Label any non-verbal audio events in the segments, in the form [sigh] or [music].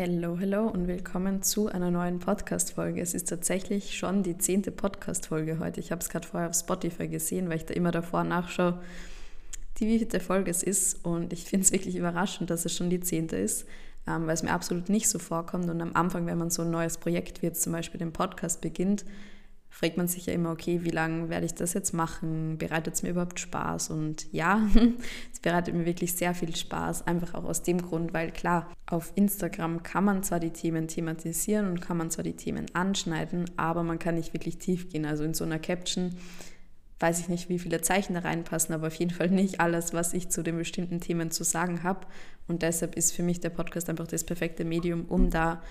Hello, hello und willkommen zu einer neuen Podcast-Folge. Es ist tatsächlich schon die zehnte Podcast-Folge heute. Ich habe es gerade vorher auf Spotify gesehen, weil ich da immer davor nachschaue, die wievielte Folge es ist. Und ich finde es [laughs] wirklich überraschend, dass es schon die zehnte ist, ähm, weil es mir absolut nicht so vorkommt. Und am Anfang, wenn man so ein neues Projekt wie jetzt zum Beispiel den Podcast beginnt, fragt man sich ja immer, okay, wie lange werde ich das jetzt machen? Bereitet es mir überhaupt Spaß? Und ja, [laughs] es bereitet mir wirklich sehr viel Spaß, einfach auch aus dem Grund, weil klar, auf Instagram kann man zwar die Themen thematisieren und kann man zwar die Themen anschneiden, aber man kann nicht wirklich tief gehen. Also in so einer Caption weiß ich nicht, wie viele Zeichen da reinpassen, aber auf jeden Fall nicht alles, was ich zu den bestimmten Themen zu sagen habe. Und deshalb ist für mich der Podcast einfach das perfekte Medium, um da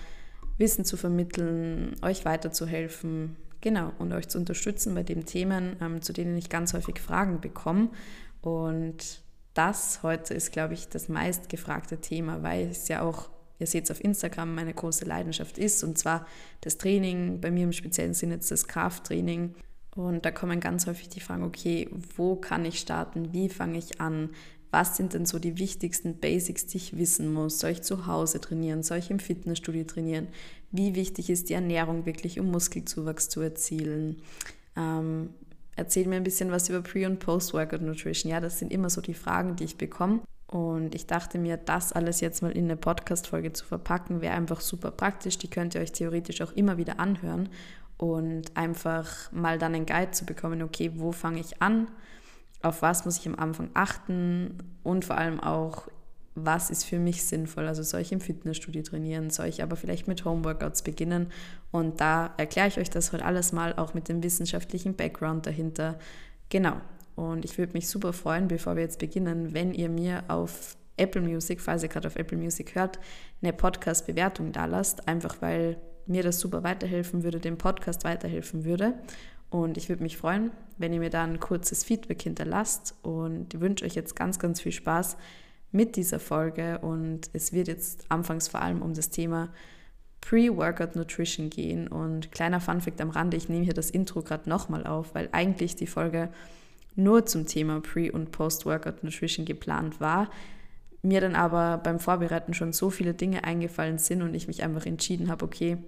Wissen zu vermitteln, euch weiterzuhelfen, Genau, und euch zu unterstützen bei den Themen, ähm, zu denen ich ganz häufig Fragen bekomme. Und das heute ist, glaube ich, das meistgefragte Thema, weil es ja auch, ihr seht es auf Instagram, meine große Leidenschaft ist. Und zwar das Training, bei mir im speziellen Sinne jetzt das Krafttraining. Und da kommen ganz häufig die Fragen, okay, wo kann ich starten? Wie fange ich an? was sind denn so die wichtigsten Basics, die ich wissen muss? Soll ich zu Hause trainieren? Soll ich im Fitnessstudio trainieren? Wie wichtig ist die Ernährung wirklich, um Muskelzuwachs zu erzielen? Ähm, erzähl mir ein bisschen was über Pre- und Post-Workout Nutrition. Ja, das sind immer so die Fragen, die ich bekomme. Und ich dachte mir, das alles jetzt mal in eine Podcast-Folge zu verpacken, wäre einfach super praktisch. Die könnt ihr euch theoretisch auch immer wieder anhören und einfach mal dann einen Guide zu bekommen, okay, wo fange ich an? auf was muss ich am Anfang achten und vor allem auch, was ist für mich sinnvoll. Also soll ich im Fitnessstudio trainieren, soll ich aber vielleicht mit Homeworkouts beginnen. Und da erkläre ich euch das heute alles mal auch mit dem wissenschaftlichen Background dahinter. Genau. Und ich würde mich super freuen, bevor wir jetzt beginnen, wenn ihr mir auf Apple Music, falls ihr gerade auf Apple Music hört, eine Podcast-Bewertung da lasst, einfach weil mir das super weiterhelfen würde, dem Podcast weiterhelfen würde. Und ich würde mich freuen, wenn ihr mir da ein kurzes Feedback hinterlasst und wünsche euch jetzt ganz, ganz viel Spaß mit dieser Folge. Und es wird jetzt anfangs vor allem um das Thema Pre-Workout Nutrition gehen. Und kleiner Funfact am Rande, ich nehme hier das Intro gerade nochmal auf, weil eigentlich die Folge nur zum Thema Pre- und Post-Workout Nutrition geplant war. Mir dann aber beim Vorbereiten schon so viele Dinge eingefallen sind und ich mich einfach entschieden habe, okay,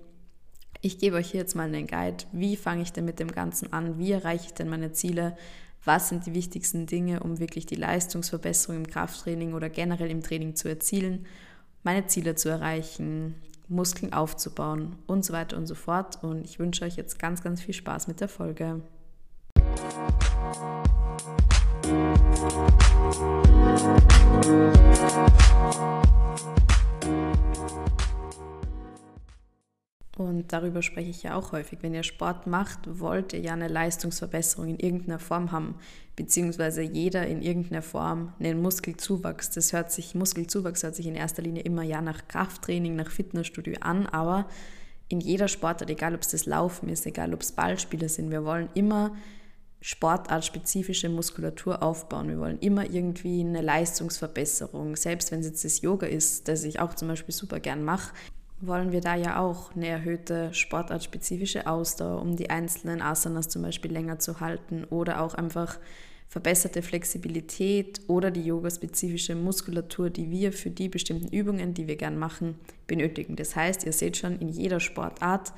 ich gebe euch hier jetzt mal einen Guide. Wie fange ich denn mit dem Ganzen an? Wie erreiche ich denn meine Ziele? Was sind die wichtigsten Dinge, um wirklich die Leistungsverbesserung im Krafttraining oder generell im Training zu erzielen, meine Ziele zu erreichen, Muskeln aufzubauen und so weiter und so fort. Und ich wünsche euch jetzt ganz, ganz viel Spaß mit der Folge. Und darüber spreche ich ja auch häufig. Wenn ihr Sport macht, wollt ihr ja eine Leistungsverbesserung in irgendeiner Form haben, beziehungsweise jeder in irgendeiner Form einen Muskelzuwachs. Das hört sich, Muskelzuwachs hört sich in erster Linie immer ja nach Krafttraining, nach Fitnessstudio an, aber in jeder Sportart, egal ob es das Laufen ist, egal ob es Ballspiele sind, wir wollen immer sportartspezifische Muskulatur aufbauen. Wir wollen immer irgendwie eine Leistungsverbesserung. Selbst wenn es jetzt das Yoga ist, das ich auch zum Beispiel super gern mache, wollen wir da ja auch eine erhöhte sportartspezifische Ausdauer, um die einzelnen Asanas zum Beispiel länger zu halten oder auch einfach verbesserte Flexibilität oder die yogaspezifische Muskulatur, die wir für die bestimmten Übungen, die wir gern machen, benötigen. Das heißt, ihr seht schon, in jeder Sportart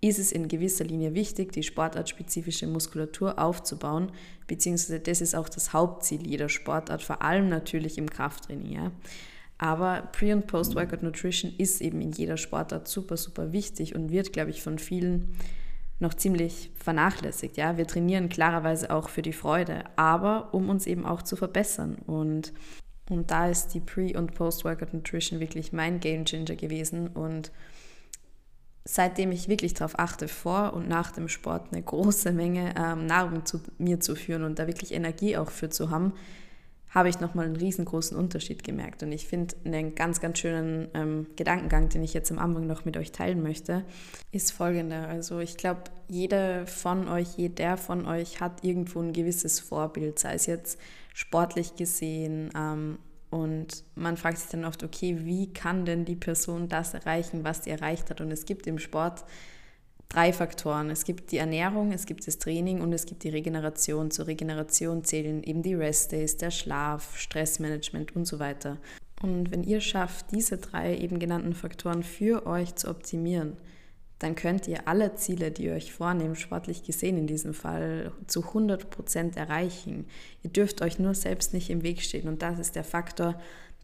ist es in gewisser Linie wichtig, die sportartspezifische Muskulatur aufzubauen, beziehungsweise das ist auch das Hauptziel jeder Sportart, vor allem natürlich im Krafttraining. Ja. Aber Pre- und Post-Workout Nutrition ist eben in jeder Sportart super, super wichtig und wird, glaube ich, von vielen noch ziemlich vernachlässigt. Ja, wir trainieren klarerweise auch für die Freude, aber um uns eben auch zu verbessern. Und, und da ist die Pre- und Post-Workout Nutrition wirklich mein Game Changer gewesen. Und seitdem ich wirklich darauf achte, vor und nach dem Sport eine große Menge ähm, Nahrung zu mir zu führen und da wirklich Energie auch für zu haben, habe ich nochmal einen riesengroßen Unterschied gemerkt. Und ich finde einen ganz, ganz schönen ähm, Gedankengang, den ich jetzt am Anfang noch mit euch teilen möchte, ist folgender. Also ich glaube, jeder von euch, jeder von euch hat irgendwo ein gewisses Vorbild, sei es jetzt sportlich gesehen. Ähm, und man fragt sich dann oft, okay, wie kann denn die Person das erreichen, was sie erreicht hat? Und es gibt im Sport drei Faktoren. Es gibt die Ernährung, es gibt das Training und es gibt die Regeneration. Zur Regeneration zählen eben die Rest Days, der Schlaf, Stressmanagement und so weiter. Und wenn ihr schafft, diese drei eben genannten Faktoren für euch zu optimieren, dann könnt ihr alle Ziele, die ihr euch vornehmt, sportlich gesehen in diesem Fall, zu 100 Prozent erreichen. Ihr dürft euch nur selbst nicht im Weg stehen. Und das ist der Faktor,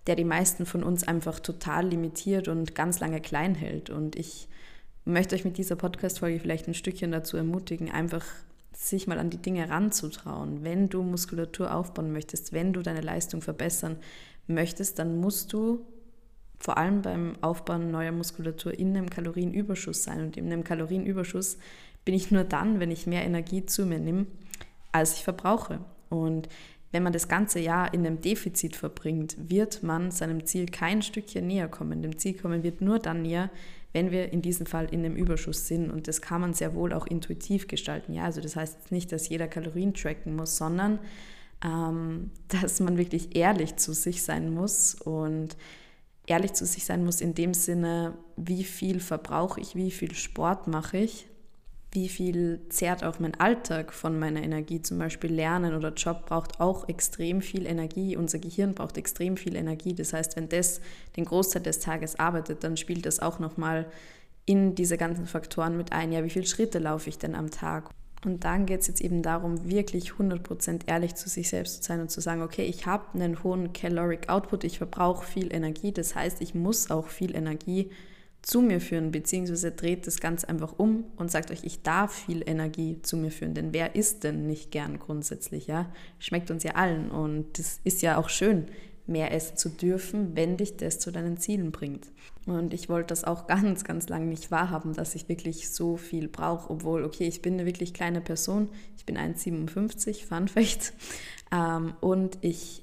der die meisten von uns einfach total limitiert und ganz lange klein hält. Und ich möchte euch mit dieser Podcast-Folge vielleicht ein Stückchen dazu ermutigen, einfach sich mal an die Dinge ranzutrauen. Wenn du Muskulatur aufbauen möchtest, wenn du deine Leistung verbessern möchtest, dann musst du vor allem beim Aufbauen neuer Muskulatur in einem Kalorienüberschuss sein. Und in einem Kalorienüberschuss bin ich nur dann, wenn ich mehr Energie zu mir nehme, als ich verbrauche. Und wenn man das ganze Jahr in einem Defizit verbringt, wird man seinem Ziel kein Stückchen näher kommen. Dem Ziel kommen wird nur dann näher, wenn wir in diesem Fall in einem Überschuss sind. Und das kann man sehr wohl auch intuitiv gestalten. Ja, also das heißt nicht, dass jeder Kalorien tracken muss, sondern ähm, [laughs] dass man wirklich ehrlich zu sich sein muss und ehrlich zu sich sein muss in dem Sinne, wie viel verbrauche ich, wie viel Sport mache ich, wie viel zehrt auch mein Alltag von meiner Energie. Zum Beispiel Lernen oder Job braucht auch extrem viel Energie. Unser Gehirn braucht extrem viel Energie. Das heißt, wenn das den Großteil des Tages arbeitet, dann spielt das auch nochmal in diese ganzen Faktoren mit ein. Ja, wie viele Schritte laufe ich denn am Tag? Und dann geht es jetzt eben darum, wirklich 100% ehrlich zu sich selbst zu sein und zu sagen, okay, ich habe einen hohen Caloric Output, ich verbrauche viel Energie, das heißt, ich muss auch viel Energie zu mir führen, beziehungsweise dreht das Ganze einfach um und sagt euch, ich darf viel Energie zu mir führen, denn wer isst denn nicht gern grundsätzlich, ja? Schmeckt uns ja allen und das ist ja auch schön, mehr essen zu dürfen, wenn dich das zu deinen Zielen bringt. Und ich wollte das auch [laughs] ganz, ganz lange nicht wahrhaben, dass ich wirklich so viel brauche, obwohl, okay, ich bin eine wirklich kleine Person, ich bin 1,57, Fun ähm, und ich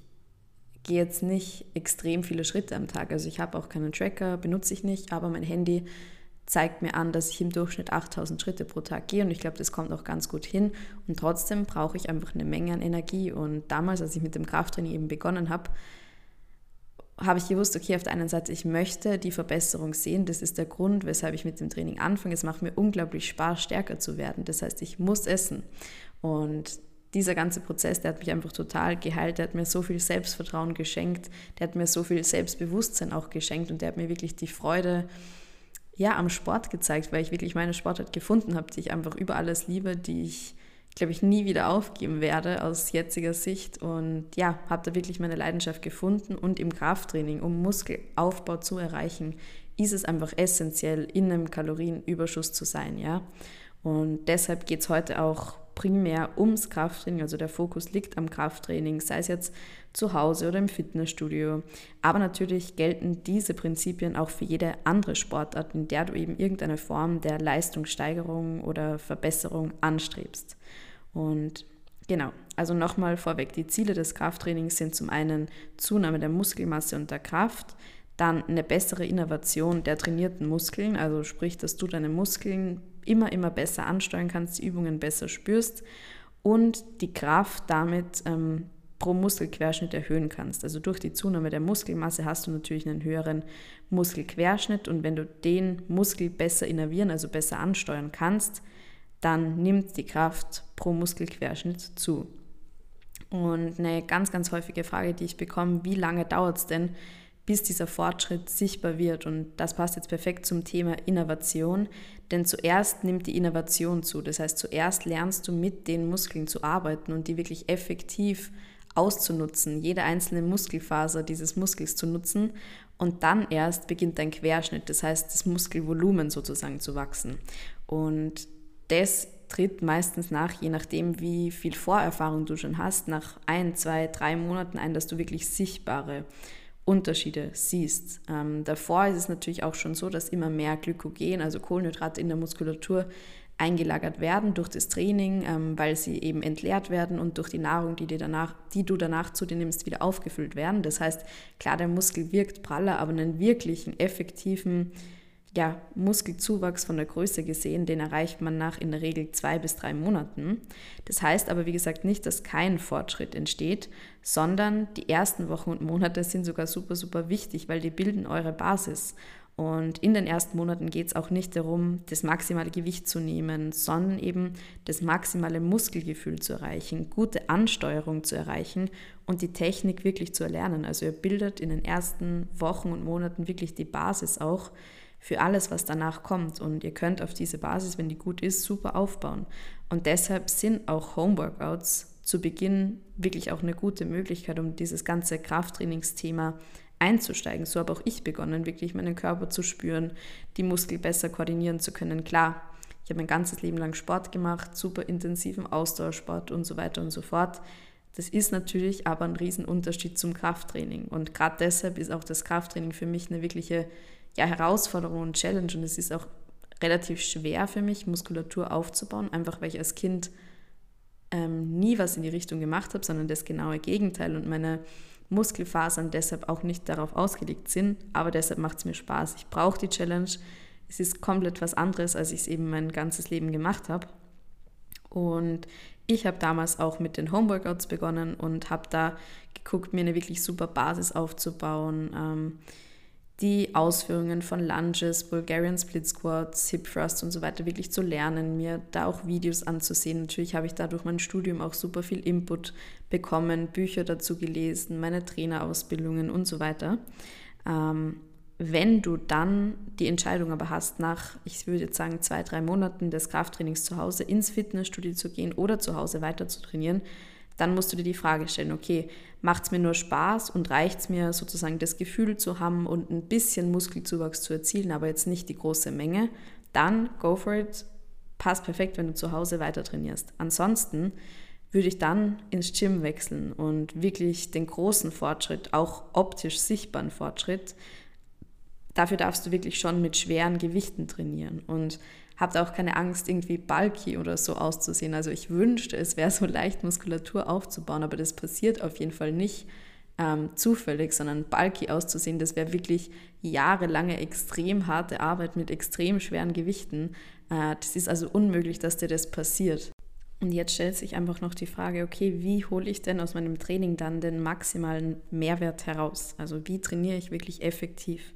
gehe jetzt nicht extrem viele Schritte am Tag. Also ich habe auch keinen Tracker, benutze ich nicht, aber mein Handy zeigt mir an, dass ich im Durchschnitt 8000 Schritte pro Tag gehe und ich glaube, das kommt auch ganz gut hin und trotzdem brauche ich einfach eine Menge an Energie und damals, als ich mit dem Krafttraining eben begonnen habe, habe ich gewusst, okay, auf der einen Seite, ich möchte die Verbesserung sehen. Das ist der Grund, weshalb ich mit dem Training anfange. Es macht mir unglaublich Spaß, stärker zu werden. Das heißt, ich muss essen. Und dieser ganze Prozess, der hat mich einfach total geheilt. Der hat mir so viel Selbstvertrauen geschenkt. Der hat mir so viel Selbstbewusstsein auch geschenkt. Und der hat mir wirklich die Freude ja, am Sport gezeigt, weil ich wirklich meine Sportart gefunden habe, die ich einfach über alles liebe, die ich glaube ich, nie wieder aufgeben werde aus jetziger Sicht. Und ja, habe da wirklich meine Leidenschaft gefunden. Und im Krafttraining, um Muskelaufbau zu erreichen, ist es einfach essentiell, in einem Kalorienüberschuss zu sein. Ja? Und deshalb geht es heute auch primär ums Krafttraining. Also der Fokus liegt am Krafttraining, sei es jetzt zu Hause oder im Fitnessstudio. Aber natürlich gelten diese Prinzipien auch für jede andere Sportart, in der du eben irgendeine Form der Leistungssteigerung oder Verbesserung anstrebst. Und genau, also nochmal vorweg, die Ziele des Krafttrainings sind zum einen Zunahme der Muskelmasse und der Kraft, dann eine bessere Innovation der trainierten Muskeln, also sprich, dass du deine Muskeln immer, immer besser ansteuern kannst, die Übungen besser spürst und die Kraft damit ähm, pro Muskelquerschnitt erhöhen kannst. Also durch die Zunahme der Muskelmasse hast du natürlich einen höheren Muskelquerschnitt und wenn du den Muskel besser innervieren, also besser ansteuern kannst, dann nimmt die Kraft pro Muskelquerschnitt zu. Und eine ganz, ganz häufige Frage, die ich bekomme, wie lange dauert es denn, bis dieser Fortschritt sichtbar wird? Und das passt jetzt perfekt zum Thema Innovation, denn zuerst nimmt die Innovation zu. Das heißt, zuerst lernst du mit den Muskeln zu arbeiten und die wirklich effektiv auszunutzen, jede einzelne Muskelfaser dieses Muskels zu nutzen und dann erst beginnt dein Querschnitt, das heißt das Muskelvolumen sozusagen zu wachsen. Und das tritt meistens nach, je nachdem, wie viel Vorerfahrung du schon hast, nach ein, zwei, drei Monaten ein, dass du wirklich sichtbare Unterschiede siehst. Ähm, davor ist es natürlich auch schon so, dass immer mehr Glykogen, also Kohlenhydrate in der Muskulatur, eingelagert werden durch das Training, ähm, weil sie eben entleert werden und durch die Nahrung, die, dir danach, die du danach zu dir nimmst, wieder aufgefüllt werden. Das heißt, klar, der Muskel wirkt praller, aber einen wirklichen, effektiven ja, Muskelzuwachs von der Größe gesehen, den erreicht man nach in der Regel zwei bis drei Monaten. Das heißt aber, wie gesagt, nicht, dass kein Fortschritt entsteht, sondern die ersten Wochen und Monate sind sogar super, super wichtig, weil die bilden eure Basis. Und in den ersten Monaten geht es auch nicht darum, das maximale Gewicht zu nehmen, sondern eben das maximale Muskelgefühl zu erreichen, gute Ansteuerung zu erreichen und die Technik wirklich zu erlernen. Also ihr bildet in den ersten Wochen und Monaten wirklich die Basis auch für alles, was danach kommt. Und ihr könnt auf diese Basis, wenn die gut ist, super aufbauen. Und deshalb sind auch Homeworkouts zu Beginn wirklich auch eine gute Möglichkeit, um dieses ganze Krafttrainingsthema einzusteigen. So habe auch ich begonnen, wirklich meinen Körper zu spüren, die Muskel besser koordinieren zu können. Klar, ich habe mein ganzes Leben lang Sport gemacht, super intensiven Ausdauersport und so weiter und so fort. Das ist natürlich aber ein Riesenunterschied zum Krafttraining. Und gerade deshalb ist auch das Krafttraining für mich eine wirkliche ja, Herausforderung und Challenge. Und es ist auch relativ schwer für mich, Muskulatur aufzubauen, einfach weil ich als Kind ähm, nie was in die Richtung gemacht habe, sondern das genaue Gegenteil. Und meine Muskelfasern deshalb auch nicht darauf ausgelegt sind. Aber deshalb macht es mir Spaß. Ich brauche die Challenge. Es ist komplett was anderes, als ich es eben mein ganzes Leben gemacht habe. Und ich habe damals auch mit den Homeworkouts begonnen und habe da geguckt, mir eine wirklich super Basis aufzubauen. Ähm, die Ausführungen von Lunges, Bulgarian Split Squats, Hip Thrust und so weiter wirklich zu lernen, mir da auch Videos anzusehen. Natürlich habe ich da durch mein Studium auch super viel Input bekommen, Bücher dazu gelesen, meine Trainerausbildungen und so weiter. Ähm, wenn du dann die Entscheidung aber hast, nach, ich würde jetzt sagen, zwei, drei Monaten des Krafttrainings zu Hause ins Fitnessstudio zu gehen oder zu Hause weiter zu trainieren, dann musst du dir die Frage stellen, okay, macht es mir nur Spaß und reicht es mir sozusagen das Gefühl zu haben und ein bisschen Muskelzuwachs zu erzielen, aber jetzt nicht die große Menge, dann go for it. Passt perfekt, wenn du zu Hause weiter trainierst. Ansonsten würde ich dann ins Gym wechseln und wirklich den großen Fortschritt, auch optisch sichtbaren Fortschritt, dafür darfst du wirklich schon mit schweren Gewichten trainieren. Und habt auch keine Angst, irgendwie bulky oder so auszusehen. Also ich wünschte, es wäre so leicht, Muskulatur aufzubauen, aber das passiert auf jeden Fall nicht ähm, zufällig, sondern bulky auszusehen, das wäre wirklich jahrelange extrem harte Arbeit mit extrem schweren Gewichten. Äh, das ist also unmöglich, dass dir das passiert. Und jetzt stellt sich einfach noch die Frage, okay, wie hole ich denn aus meinem Training dann den maximalen Mehrwert heraus? Also wie trainiere ich wirklich effektiv?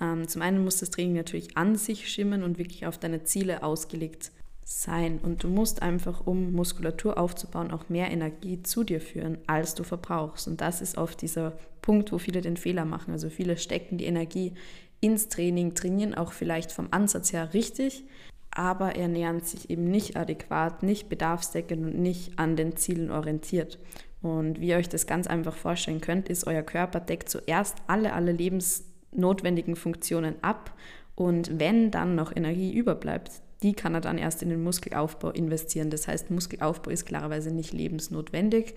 Ähm, zum einen muss das Training natürlich an sich schimmen und wirklich auf deine Ziele ausgelegt sein. Und du musst einfach, um Muskulatur aufzubauen, auch mehr Energie zu dir führen, als du verbrauchst. Und das ist oft dieser Punkt, wo viele den Fehler machen. Also viele stecken die Energie ins Training, trainieren auch vielleicht vom Ansatz her richtig, aber ernähren sich eben nicht adäquat, nicht bedarfsdeckend und nicht an den Zielen orientiert. Und wie ihr euch das ganz einfach vorstellen könnt, ist, euer Körper deckt zuerst alle, alle Lebens notwendigen Funktionen ab und wenn dann noch Energie überbleibt, die kann er dann erst in den Muskelaufbau investieren. Das heißt, Muskelaufbau ist klarerweise nicht lebensnotwendig.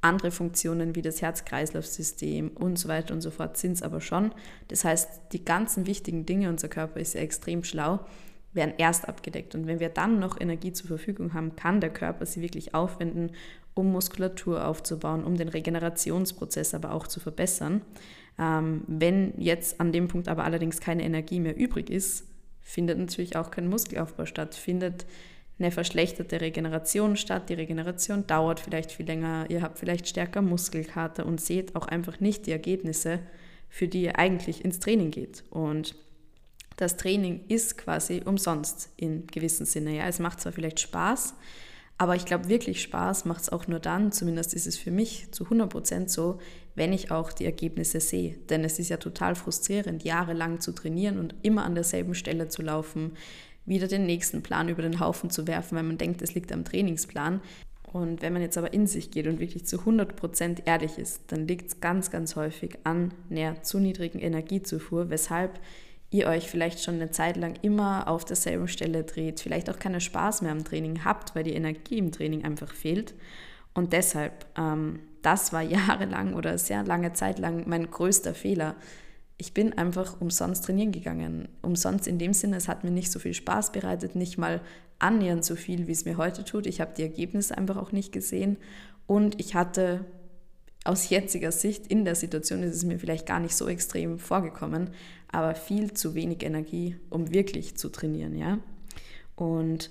Andere Funktionen wie das Herz-Kreislauf-System und so weiter und so fort sind es aber schon. Das heißt, die ganzen wichtigen Dinge, unser Körper ist ja extrem schlau, werden erst abgedeckt. Und wenn wir dann noch Energie zur Verfügung haben, kann der Körper sie wirklich aufwenden, um Muskulatur aufzubauen, um den Regenerationsprozess aber auch zu verbessern. Ähm, wenn jetzt an dem Punkt aber allerdings keine Energie mehr übrig ist, findet natürlich auch kein Muskelaufbau statt, findet eine verschlechterte Regeneration statt. Die Regeneration dauert vielleicht viel länger, ihr habt vielleicht stärker Muskelkater und seht auch einfach nicht die Ergebnisse, für die ihr eigentlich ins Training geht. Und das Training ist quasi umsonst in gewissem Sinne. Ja, es macht zwar vielleicht Spaß, aber ich glaube, wirklich Spaß macht es auch nur dann, zumindest ist es für mich zu 100% so, wenn ich auch die Ergebnisse sehe. Denn es ist ja total frustrierend, jahrelang zu trainieren und immer an derselben Stelle zu laufen, wieder den nächsten Plan über den Haufen zu werfen, weil man denkt, es liegt am Trainingsplan. Und wenn man jetzt aber in sich geht und wirklich zu 100% ehrlich ist, dann liegt es ganz, ganz häufig an einer zu niedrigen Energiezufuhr, weshalb ihr euch vielleicht schon eine Zeit lang immer auf derselben Stelle dreht, vielleicht auch keinen Spaß mehr am Training habt, weil die Energie im Training einfach fehlt. Und deshalb, ähm, das war [laughs] jahrelang oder sehr lange Zeit lang mein größter Fehler. Ich bin einfach umsonst trainieren gegangen. Umsonst in dem Sinne, es hat mir nicht so viel Spaß bereitet, nicht mal annähernd so viel, wie es mir heute tut. Ich habe die Ergebnisse einfach auch nicht gesehen. Und ich hatte aus jetziger Sicht in der Situation ist es mir vielleicht gar nicht so extrem vorgekommen, aber viel zu wenig Energie, um wirklich zu trainieren, ja. Und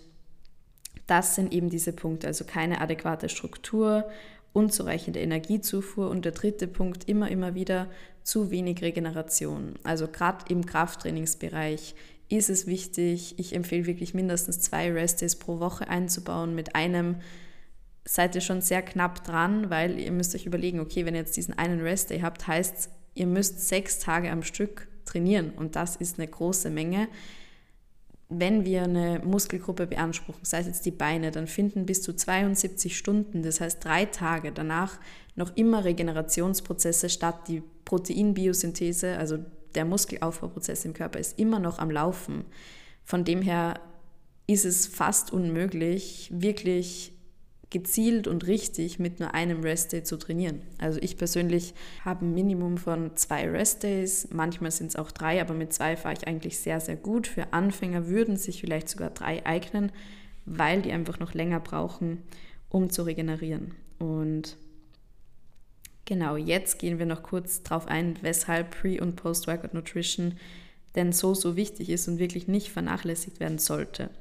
das sind eben diese Punkte, also keine adäquate Struktur, unzureichende Energiezufuhr und der dritte Punkt immer, immer wieder zu wenig Regeneration. Also gerade im Krafttrainingsbereich ist es wichtig, ich empfehle wirklich mindestens zwei Restdays pro Woche einzubauen mit einem seid ihr schon sehr knapp dran, weil ihr müsst euch überlegen, okay, wenn ihr jetzt diesen einen Rest-Day habt, heißt ihr müsst sechs Tage am Stück trainieren und das ist eine große Menge. Wenn wir eine Muskelgruppe beanspruchen, sei es jetzt die Beine, dann finden bis zu 72 Stunden, das heißt drei Tage danach, noch immer Regenerationsprozesse statt. Die Proteinbiosynthese, also der Muskelaufbauprozess im Körper, ist immer noch am Laufen. Von dem her ist es fast unmöglich, wirklich gezielt und richtig mit nur einem Restday zu trainieren. Also ich persönlich habe ein Minimum von zwei Restdays, manchmal sind es auch drei, aber mit zwei fahre ich eigentlich sehr, sehr gut. Für Anfänger würden sich vielleicht sogar drei eignen, weil die einfach noch länger brauchen, um zu regenerieren. Und genau, jetzt gehen wir noch kurz darauf ein, weshalb Pre- und Post-Workout Nutrition denn so, so wichtig ist und wirklich nicht vernachlässigt werden sollte.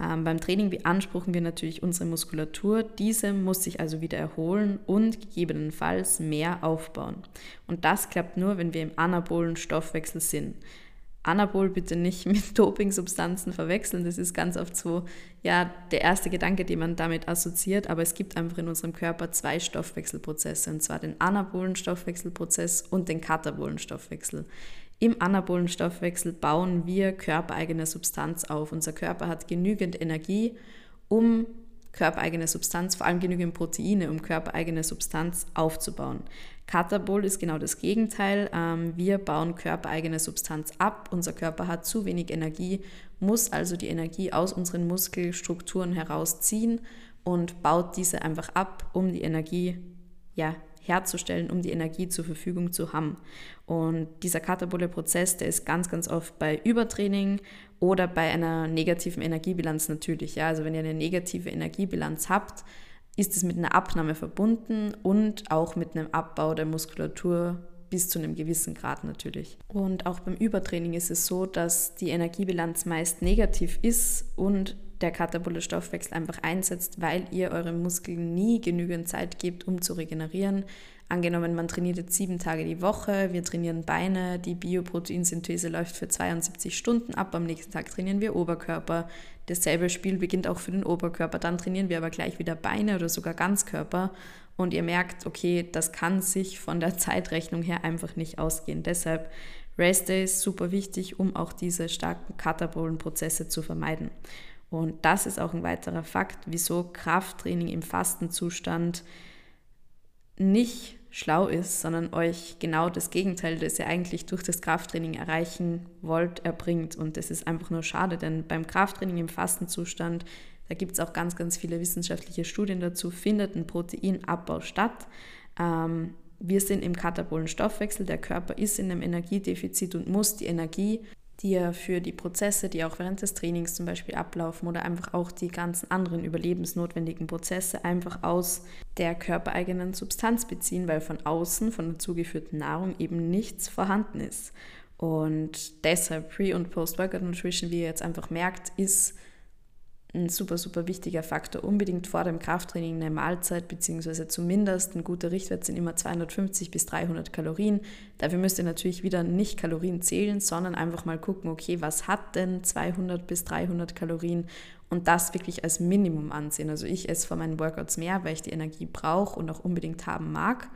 Ähm, beim Training beanspruchen wir natürlich unsere Muskulatur. Diese muss sich also wieder erholen und gegebenenfalls mehr aufbauen. Und das klappt nur, wenn wir im anabolen Stoffwechsel sind. Anabol bitte nicht [laughs] mit Dopingsubstanzen verwechseln. Das ist ganz oft so, ja, der erste Gedanke, den man damit assoziiert. Aber es gibt einfach in unserem Körper zwei Stoffwechselprozesse, und zwar den anabolen Stoffwechselprozess und den katabolen Stoffwechsel. Im anabolen bauen wir körpereigene Substanz auf. Unser Körper hat genügend Energie, um körpereigene Substanz, vor allem genügend Proteine, um körpereigene Substanz aufzubauen. Katabol ist genau das Gegenteil. Ähm, wir bauen körpereigene Substanz ab. Unser Körper hat zu wenig Energie, muss also die Energie aus unseren Muskelstrukturen herausziehen und baut diese einfach ab, um die Energie ja, herzustellen, um die Energie zur Verfügung zu haben. Und dieser katabole Prozess, der ist ganz, ganz oft bei Übertraining oder bei einer negativen Energiebilanz natürlich. Ja, also wenn ihr eine negative Energiebilanz habt, ist es mit einer Abnahme verbunden und auch mit einem Abbau der Muskulatur bis zu einem gewissen Grad natürlich. Und auch beim Übertraining ist es so, dass die Energiebilanz meist negativ ist und der katabole Stoffwechsel einfach einsetzt, weil ihr euren Muskeln nie genügend Zeit gebt, um zu regenerieren. Angenommen, man trainiert jetzt sieben Tage die Woche, wir trainieren Beine, die Bioproteinsynthese läuft für 72 Stunden ab, am nächsten Tag trainieren wir Oberkörper. Dasselbe Spiel beginnt auch für den Oberkörper, dann trainieren wir aber gleich wieder Beine oder sogar Ganzkörper und ihr merkt, okay, das kann sich von der Zeitrechnung her einfach nicht ausgehen. Deshalb Rest Days super wichtig, um auch diese starken katabolen Prozesse zu vermeiden. Und das ist auch ein weiterer Fakt, wieso Krafttraining im Fastenzustand nicht schlau ist, sondern euch genau das Gegenteil, das ihr eigentlich durch das Krafttraining erreichen wollt, erbringt. Und das ist einfach nur schade, denn beim Krafttraining im Fastenzustand, da gibt es auch ganz, ganz viele wissenschaftliche Studien dazu, findet ein Proteinabbau statt. Ähm, wir sind im katabolen Stoffwechsel, der Körper ist in einem Energiedefizit und muss die Energie die für die Prozesse, die auch während des Trainings zum Beispiel ablaufen oder einfach auch die ganzen anderen überlebensnotwendigen Prozesse einfach aus der körpereigenen Substanz beziehen, weil von außen, von der zugeführten Nahrung eben nichts vorhanden ist. Und deshalb Pre- und Post-Workout Nutrition, wie ihr jetzt einfach merkt, ist ein super, super wichtiger Faktor. Unbedingt vor dem Krafttraining eine Mahlzeit, beziehungsweise zumindest ein guter Richtwert sind immer 250 bis 300 Kalorien. Dafür müsst ihr natürlich wieder nicht Kalorien zählen, sondern einfach mal gucken, okay, was hat denn 200 bis 300 Kalorien und das wirklich als Minimum ansehen. Also ich esse vor meinen Workouts mehr, weil ich die Energie brauche und auch unbedingt haben mag,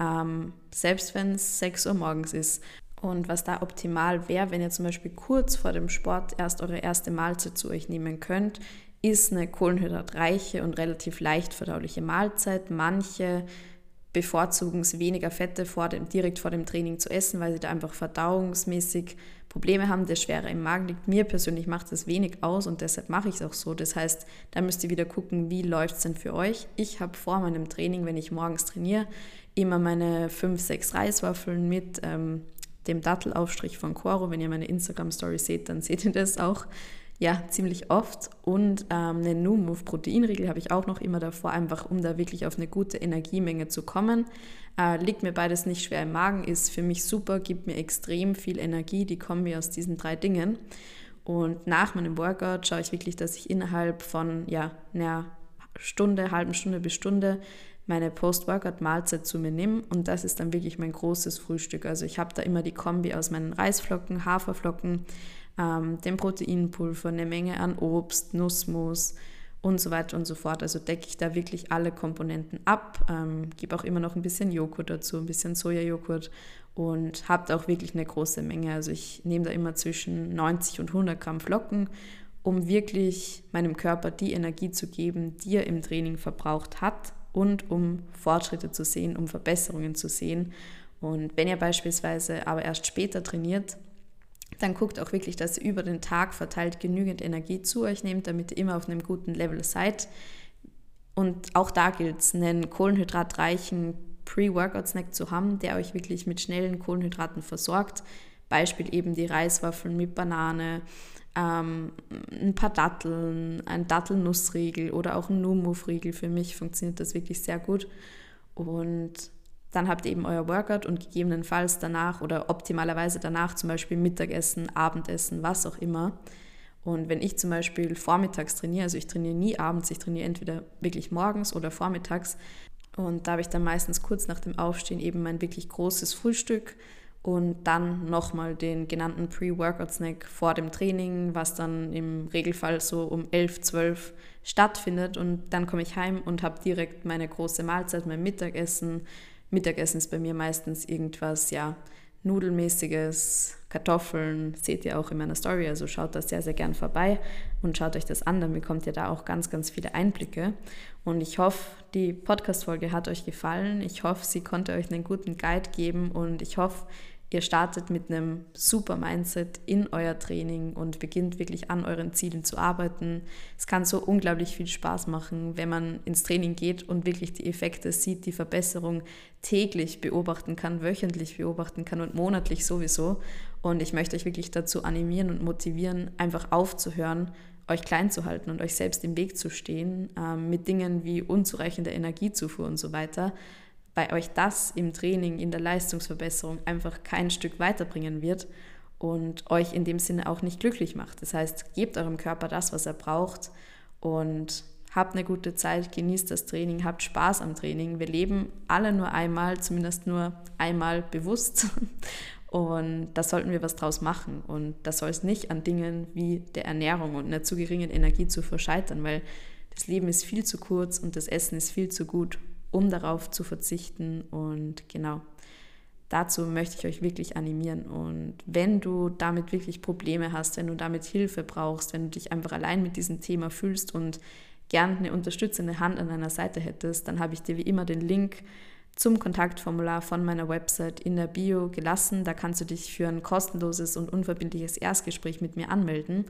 ähm, selbst wenn es 6 Uhr morgens ist. Und was da optimal wäre, wenn ihr zum Beispiel kurz vor dem Sport erst eure erste Mahlzeit zu euch nehmen könnt, ist eine kohlenhydratreiche und relativ leicht verdauliche Mahlzeit. Manche bevorzugen es weniger Fette vor dem, direkt vor dem Training zu essen, weil sie da einfach verdauungsmäßig Probleme haben, der schwerer im Magen liegt. Mir persönlich macht das wenig aus und deshalb mache ich es auch so. Das heißt, da müsst ihr wieder gucken, wie läuft es denn für euch. Ich habe vor meinem Training, wenn ich morgens trainiere, immer meine 5, 6 Reiswaffeln mit ähm, dem Dattelaufstrich von Coro. Wenn ihr meine Instagram-Story seht, dann seht ihr das auch ja, ziemlich oft. Und ähm, eine Nu-Move Proteinriegel habe ich auch noch immer davor, einfach um da wirklich auf eine gute Energiemenge zu kommen. Äh, liegt mir beides nicht schwer im Magen, ist für mich super, gibt mir extrem viel Energie, die kommen mir aus diesen drei Dingen. Und nach meinem Workout schaue ich wirklich, dass ich innerhalb von ja, einer Stunde, halben Stunde bis Stunde meine Post-Workout-Mahlzeit zu mir nehme und das ist dann wirklich mein großes Frühstück. Also ich habe da immer die Kombi aus meinen Reisflocken, Haferflocken, ähm, dem Proteinpulver, eine Menge an Obst, Nussmus und so weiter und so fort. Also decke ich da wirklich alle Komponenten ab, ähm, gebe auch immer noch ein bisschen Joghurt dazu, ein bisschen Sojajoghurt und habe auch wirklich eine große Menge. Also ich nehme da immer zwischen 90 und 100 Gramm Flocken, um wirklich meinem Körper die Energie zu geben, die er im Training verbraucht hat und um Fortschritte zu sehen, um Verbesserungen zu sehen. Und wenn ihr beispielsweise aber erst später trainiert, dann guckt auch wirklich, dass ihr über den Tag verteilt genügend Energie zu euch nehmt, damit ihr immer auf einem guten Level seid. Und auch da gilt es, einen kohlenhydratreichen Pre-Workout-Snack zu haben, der euch wirklich mit schnellen Kohlenhydraten versorgt. Beispiel eben die Reiswaffeln mit Banane, ähm, ein paar Datteln, ein Dattelnussriegel oder auch ein Numuf-Riegel. Für mich funktioniert das wirklich sehr gut. Und dann habt ihr eben euer Workout und gegebenenfalls danach oder optimalerweise danach zum Beispiel Mittagessen, Abendessen, was auch immer. Und wenn ich zum Beispiel vormittags trainiere, also ich trainiere nie abends, ich trainiere entweder wirklich morgens oder vormittags. Und da habe ich dann meistens kurz nach dem Aufstehen eben mein wirklich großes Frühstück und dann nochmal den genannten Pre-Workout-Snack vor dem Training, was dann im Regelfall so um 11, 12 stattfindet. Und dann komme ich heim und habe direkt meine große Mahlzeit, mein Mittagessen, Mittagessen ist bei mir meistens irgendwas, ja, Nudelmäßiges, Kartoffeln, seht ihr auch in meiner Story, also schaut da sehr, sehr gern vorbei und schaut euch das an, dann bekommt ihr da auch ganz, ganz viele Einblicke. Und ich hoffe, die Podcast-Folge hat euch gefallen. Ich hoffe, sie konnte euch einen guten Guide geben und ich hoffe, Ihr startet mit einem super Mindset in euer Training und beginnt wirklich an euren Zielen zu arbeiten. Es kann so unglaublich viel Spaß machen, wenn man ins Training geht und wirklich die Effekte sieht, die Verbesserung täglich beobachten kann, wöchentlich beobachten kann und monatlich sowieso. Und ich möchte euch wirklich dazu animieren und motivieren, einfach aufzuhören, euch klein zu halten und euch selbst im Weg zu stehen äh, mit Dingen wie unzureichender Energiezufuhr und so weiter bei euch das im Training, in der Leistungsverbesserung einfach kein Stück weiterbringen wird und euch in dem Sinne auch nicht glücklich macht. Das heißt, gebt eurem Körper das, was er braucht und habt eine gute Zeit, genießt das Training, habt Spaß am Training. Wir leben alle nur einmal, zumindest nur einmal bewusst. [laughs] Und da sollten wir was draus machen. Und das soll es nicht an Dingen wie der Ernährung und einer zu geringen Energie zu verscheitern, weil das Leben ist viel zu kurz und das Essen ist viel zu gut, um darauf zu verzichten. Und genau, dazu möchte ich euch wirklich animieren. Und wenn du damit wirklich Probleme hast, wenn du damit Hilfe brauchst, wenn du dich einfach allein mit diesem Thema fühlst und gern eine unterstützende Hand an deiner Seite hättest, dann habe ich dir wie immer den Link zum Kontaktformular von meiner Website in der Bio gelassen. Da kannst du dich für ein kostenloses und unverbindliches Erstgespräch mit mir anmelden.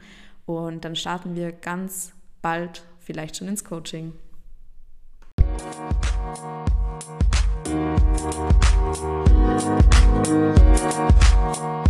Und dann starten wir ganz bald vielleicht schon ins Coaching. Thank you.